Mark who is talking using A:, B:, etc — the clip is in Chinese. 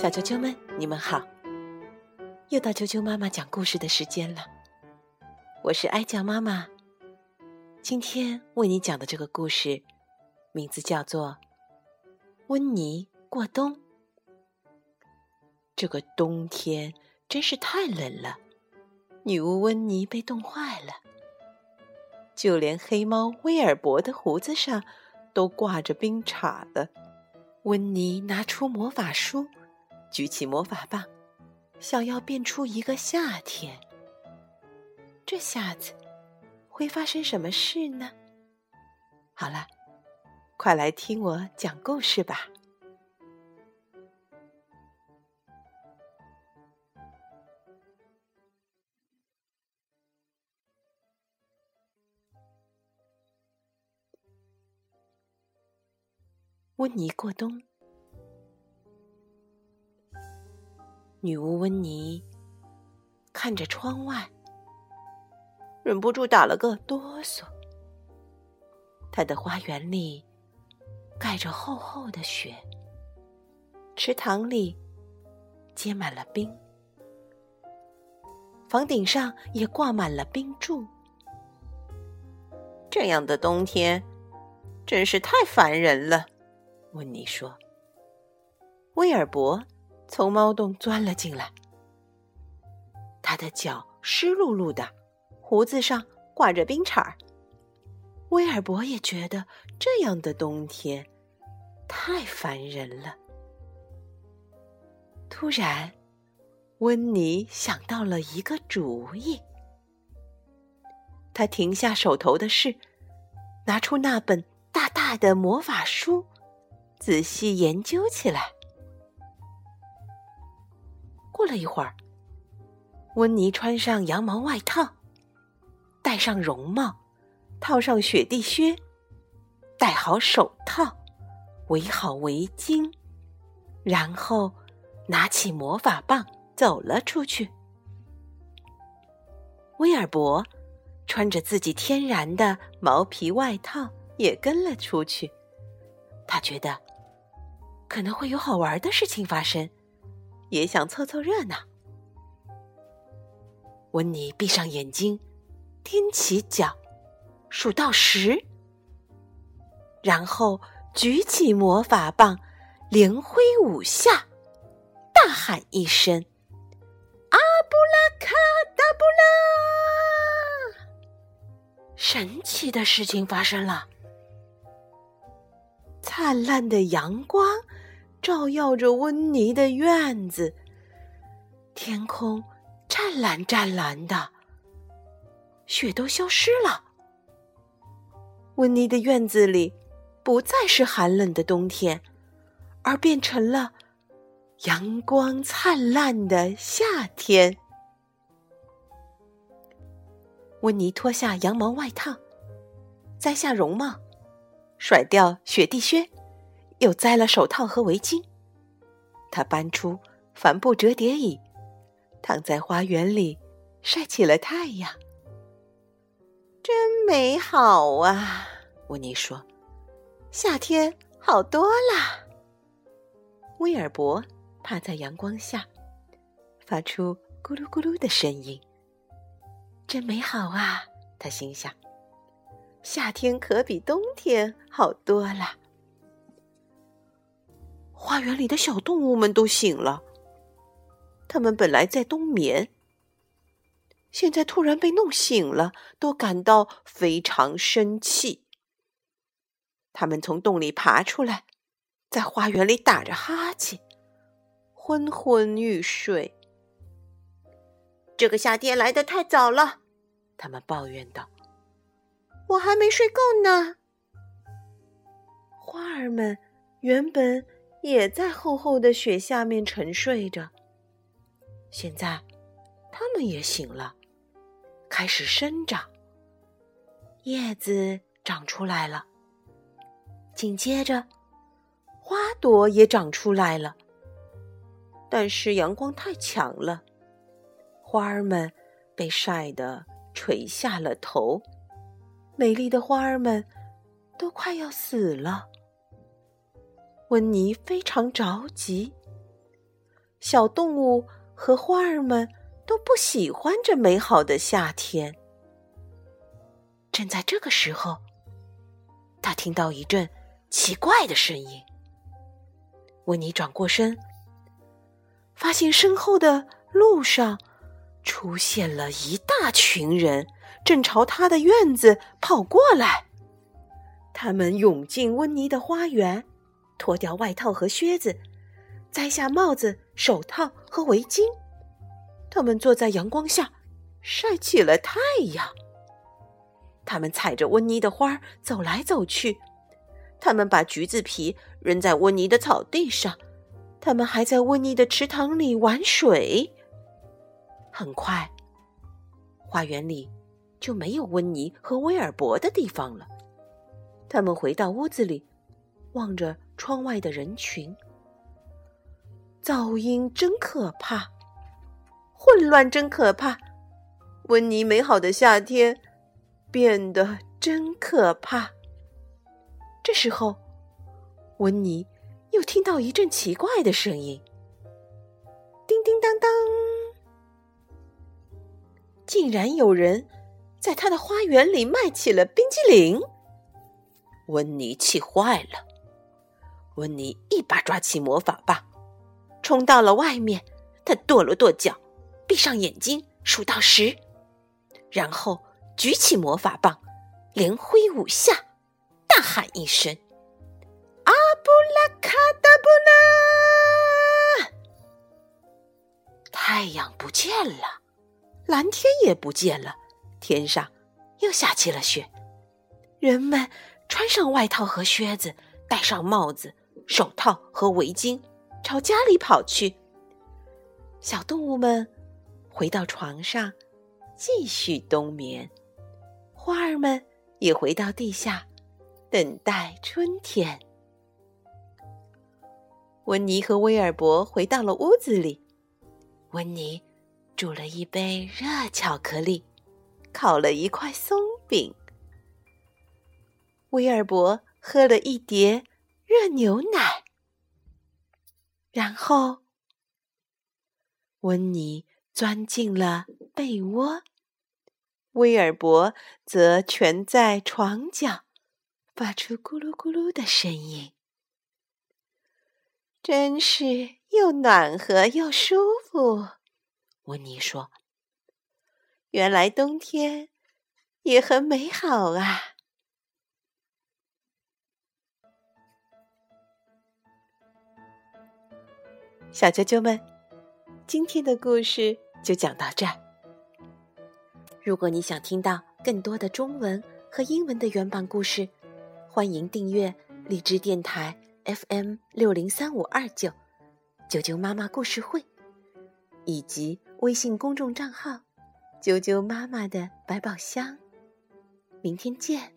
A: 小啾啾们，你们好！又到啾啾妈妈讲故事的时间了。我是哀酱妈妈，今天为你讲的这个故事，名字叫做《温妮过冬》。这个冬天真是太冷了，女巫温妮被冻坏了，就连黑猫威尔伯的胡子上都挂着冰碴了。温妮拿出魔法书。举起魔法棒，想要变出一个夏天。这下子会发生什么事呢？好了，快来听我讲故事吧。温妮过冬。女巫温妮看着窗外，忍不住打了个哆嗦。她的花园里盖着厚厚的雪，池塘里结满了冰，房顶上也挂满了冰柱。这样的冬天真是太烦人了，温妮说。威尔伯。从猫洞钻了进来，他的脚湿漉漉的，胡子上挂着冰碴儿。威尔伯也觉得这样的冬天太烦人了。突然，温妮想到了一个主意，他停下手头的事，拿出那本大大的魔法书，仔细研究起来。过了一会儿，温妮穿上羊毛外套，戴上绒帽，套上雪地靴，戴好手套，围好围巾，然后拿起魔法棒走了出去。威尔伯穿着自己天然的毛皮外套也跟了出去，他觉得可能会有好玩的事情发生。也想凑凑热闹。温妮闭上眼睛，踮起脚，数到十，然后举起魔法棒，连挥五下，大喊一声：“阿布拉卡达布拉！”神奇的事情发生了，灿烂的阳光。照耀着温妮的院子，天空湛蓝湛蓝的，雪都消失了。温妮的院子里不再是寒冷的冬天，而变成了阳光灿烂的夏天。温妮脱下羊毛外套，摘下绒帽，甩掉雪地靴。又摘了手套和围巾，他搬出帆布折叠椅，躺在花园里晒起了太阳。真美好啊！温妮说：“夏天好多啦。”威尔伯趴在阳光下，发出咕噜咕噜的声音。真美好啊！他心想：“夏天可比冬天好多了。”花园里的小动物们都醒了，它们本来在冬眠，现在突然被弄醒了，都感到非常生气。它们从洞里爬出来，在花园里打着哈欠，昏昏欲睡。这个夏天来的太早了，他们抱怨道：“我还没睡够呢。”花儿们原本。也在厚厚的雪下面沉睡着。现在，它们也醒了，开始生长。叶子长出来了，紧接着，花朵也长出来了。但是阳光太强了，花儿们被晒得垂下了头，美丽的花儿们都快要死了。温妮非常着急，小动物和花儿们都不喜欢这美好的夏天。正在这个时候，他听到一阵奇怪的声音。温妮转过身，发现身后的路上出现了一大群人，正朝他的院子跑过来。他们涌进温妮的花园，脱掉外套和靴子，摘下帽子、手套和围巾。他们坐在阳光下，晒起了太阳。他们踩着温妮的花走来走去，他们把橘子皮扔在温妮的草地上，他们还在温妮的池塘里玩水。很快，花园里就没有温妮和威尔伯的地方了。他们回到屋子里，望着窗外的人群。噪音真可怕，混乱真可怕，温妮美好的夏天。变得真可怕。这时候，温妮又听到一阵奇怪的声音：“叮叮当当！”竟然有人在他的花园里卖起了冰激凌。温妮气坏了，温妮一把抓起魔法棒，冲到了外面。他跺了跺脚，闭上眼睛，数到十，然后。举起魔法棒，连挥五下，大喊一声：“阿布拉卡达布拉！”太阳不见了，蓝天也不见了，天上又下起了雪。人们穿上外套和靴子，戴上帽子、手套和围巾，朝家里跑去。小动物们回到床上，继续冬眠。花儿们也回到地下，等待春天。温妮和威尔伯回到了屋子里，温妮煮了一杯热巧克力，烤了一块松饼。威尔伯喝了一碟热牛奶，然后温妮钻进了被窝。威尔伯则蜷在床角，发出咕噜咕噜的声音，真是又暖和又舒服。温妮说：“原来冬天也很美好啊！”小啾啾们，今天的故事就讲到这儿。如果你想听到更多的中文和英文的原版故事，欢迎订阅荔枝电台 FM 六零三五二九九九妈妈故事会，以及微信公众账号“啾啾妈妈的百宝箱”。明天见。